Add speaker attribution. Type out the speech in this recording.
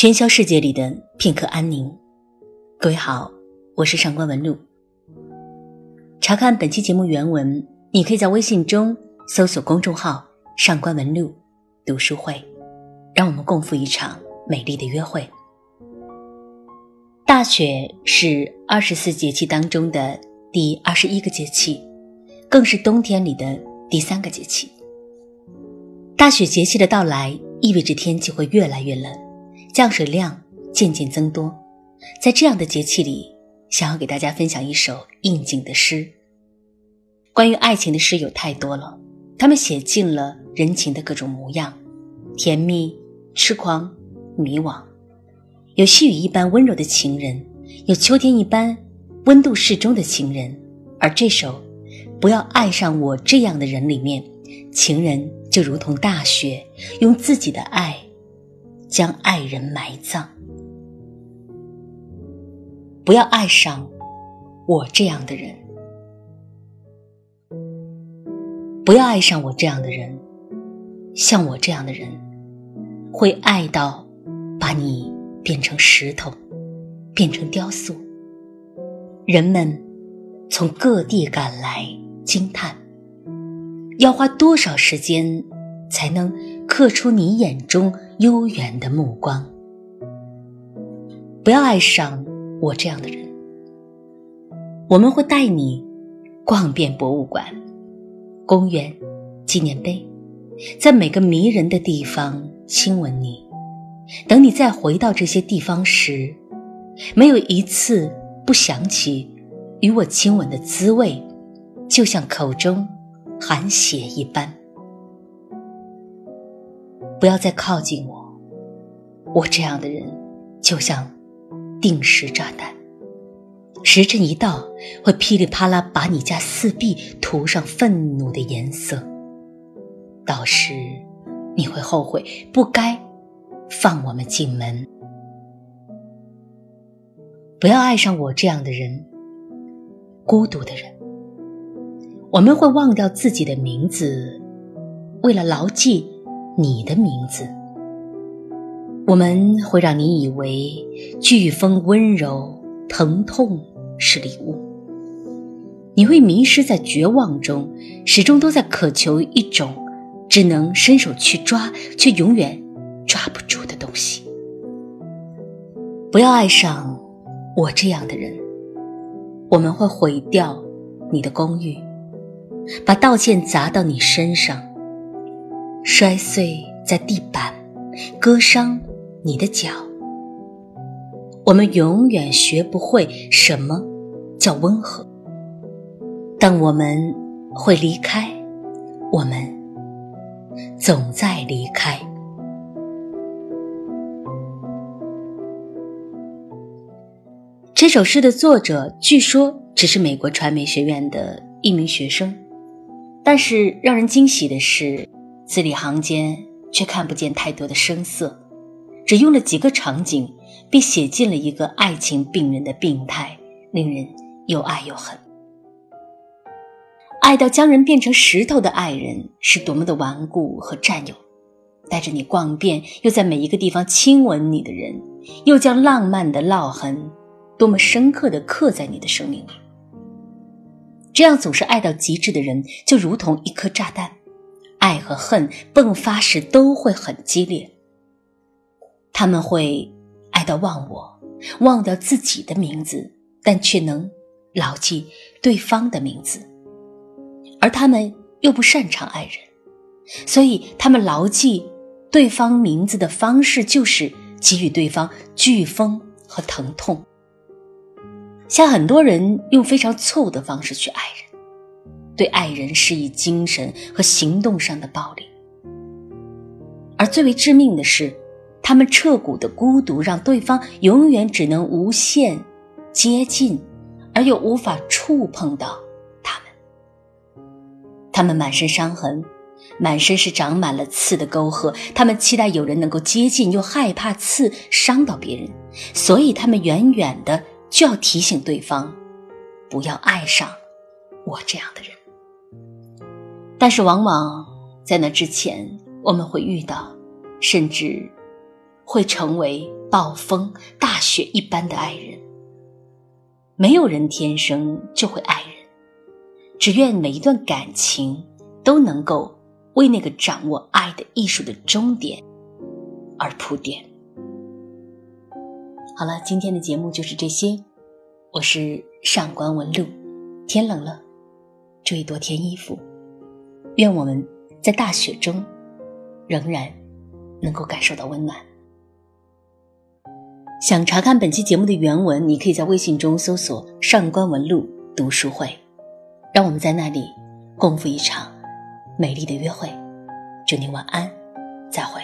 Speaker 1: 喧嚣世界里的片刻安宁。各位好，我是上官文露。查看本期节目原文，你可以在微信中搜索公众号“上官文露读书会”，让我们共赴一场美丽的约会。大雪是二十四节气当中的第二十一个节气，更是冬天里的第三个节气。大雪节气的到来，意味着天气会越来越冷，降水量渐渐增多。在这样的节气里，想要给大家分享一首应景的诗。关于爱情的诗有太多了，他们写尽了人情的各种模样：甜蜜、痴狂、迷惘。有细雨一般温柔的情人，有秋天一般温度适中的情人。而这首《不要爱上我这样的人》里面，情人。就如同大雪，用自己的爱将爱人埋葬。不要爱上我这样的人，不要爱上我这样的人。像我这样的人，会爱到把你变成石头，变成雕塑。人们从各地赶来惊叹。要花多少时间才能刻出你眼中悠远的目光？不要爱上我这样的人。我们会带你逛遍博物馆、公园、纪念碑，在每个迷人的地方亲吻你。等你再回到这些地方时，没有一次不想起与我亲吻的滋味，就像口中。含血一般，不要再靠近我。我这样的人，就像定时炸弹，时辰一到，会噼里啪啦把你家四壁涂上愤怒的颜色。到时你会后悔，不该放我们进门。不要爱上我这样的人，孤独的人。我们会忘掉自己的名字，为了牢记你的名字。我们会让你以为飓风温柔，疼痛是礼物。你会迷失在绝望中，始终都在渴求一种只能伸手去抓，却永远抓不住的东西。不要爱上我这样的人。我们会毁掉你的公寓。把道歉砸到你身上，摔碎在地板，割伤你的脚。我们永远学不会什么叫温和，但我们会离开，我们总在离开。这首诗的作者据说只是美国传媒学院的一名学生。但是让人惊喜的是，字里行间却看不见太多的声色，只用了几个场景，便写尽了一个爱情病人的病态，令人又爱又恨。爱到将人变成石头的爱人，是多么的顽固和占有；带着你逛遍，又在每一个地方亲吻你的人，又将浪漫的烙痕，多么深刻的刻在你的生命里。这样总是爱到极致的人，就如同一颗炸弹，爱和恨迸发时都会很激烈。他们会爱到忘我，忘掉自己的名字，但却能牢记对方的名字。而他们又不擅长爱人，所以他们牢记对方名字的方式就是给予对方飓风和疼痛。像很多人用非常错误的方式去爱人，对爱人施以精神和行动上的暴力，而最为致命的是，他们彻骨的孤独让对方永远只能无限接近，而又无法触碰到他们。他们满身伤痕，满身是长满了刺的沟壑，他们期待有人能够接近，又害怕刺伤到别人，所以他们远远的。就要提醒对方，不要爱上我这样的人。但是，往往在那之前，我们会遇到，甚至会成为暴风、大雪一般的爱人。没有人天生就会爱人，只愿每一段感情都能够为那个掌握爱的艺术的终点而铺垫。好了，今天的节目就是这些。我是上官文露，天冷了，注意多添衣服。愿我们在大雪中仍然能够感受到温暖。想查看本期节目的原文，你可以在微信中搜索“上官文露读书会”，让我们在那里共赴一场美丽的约会。祝你晚安，再会。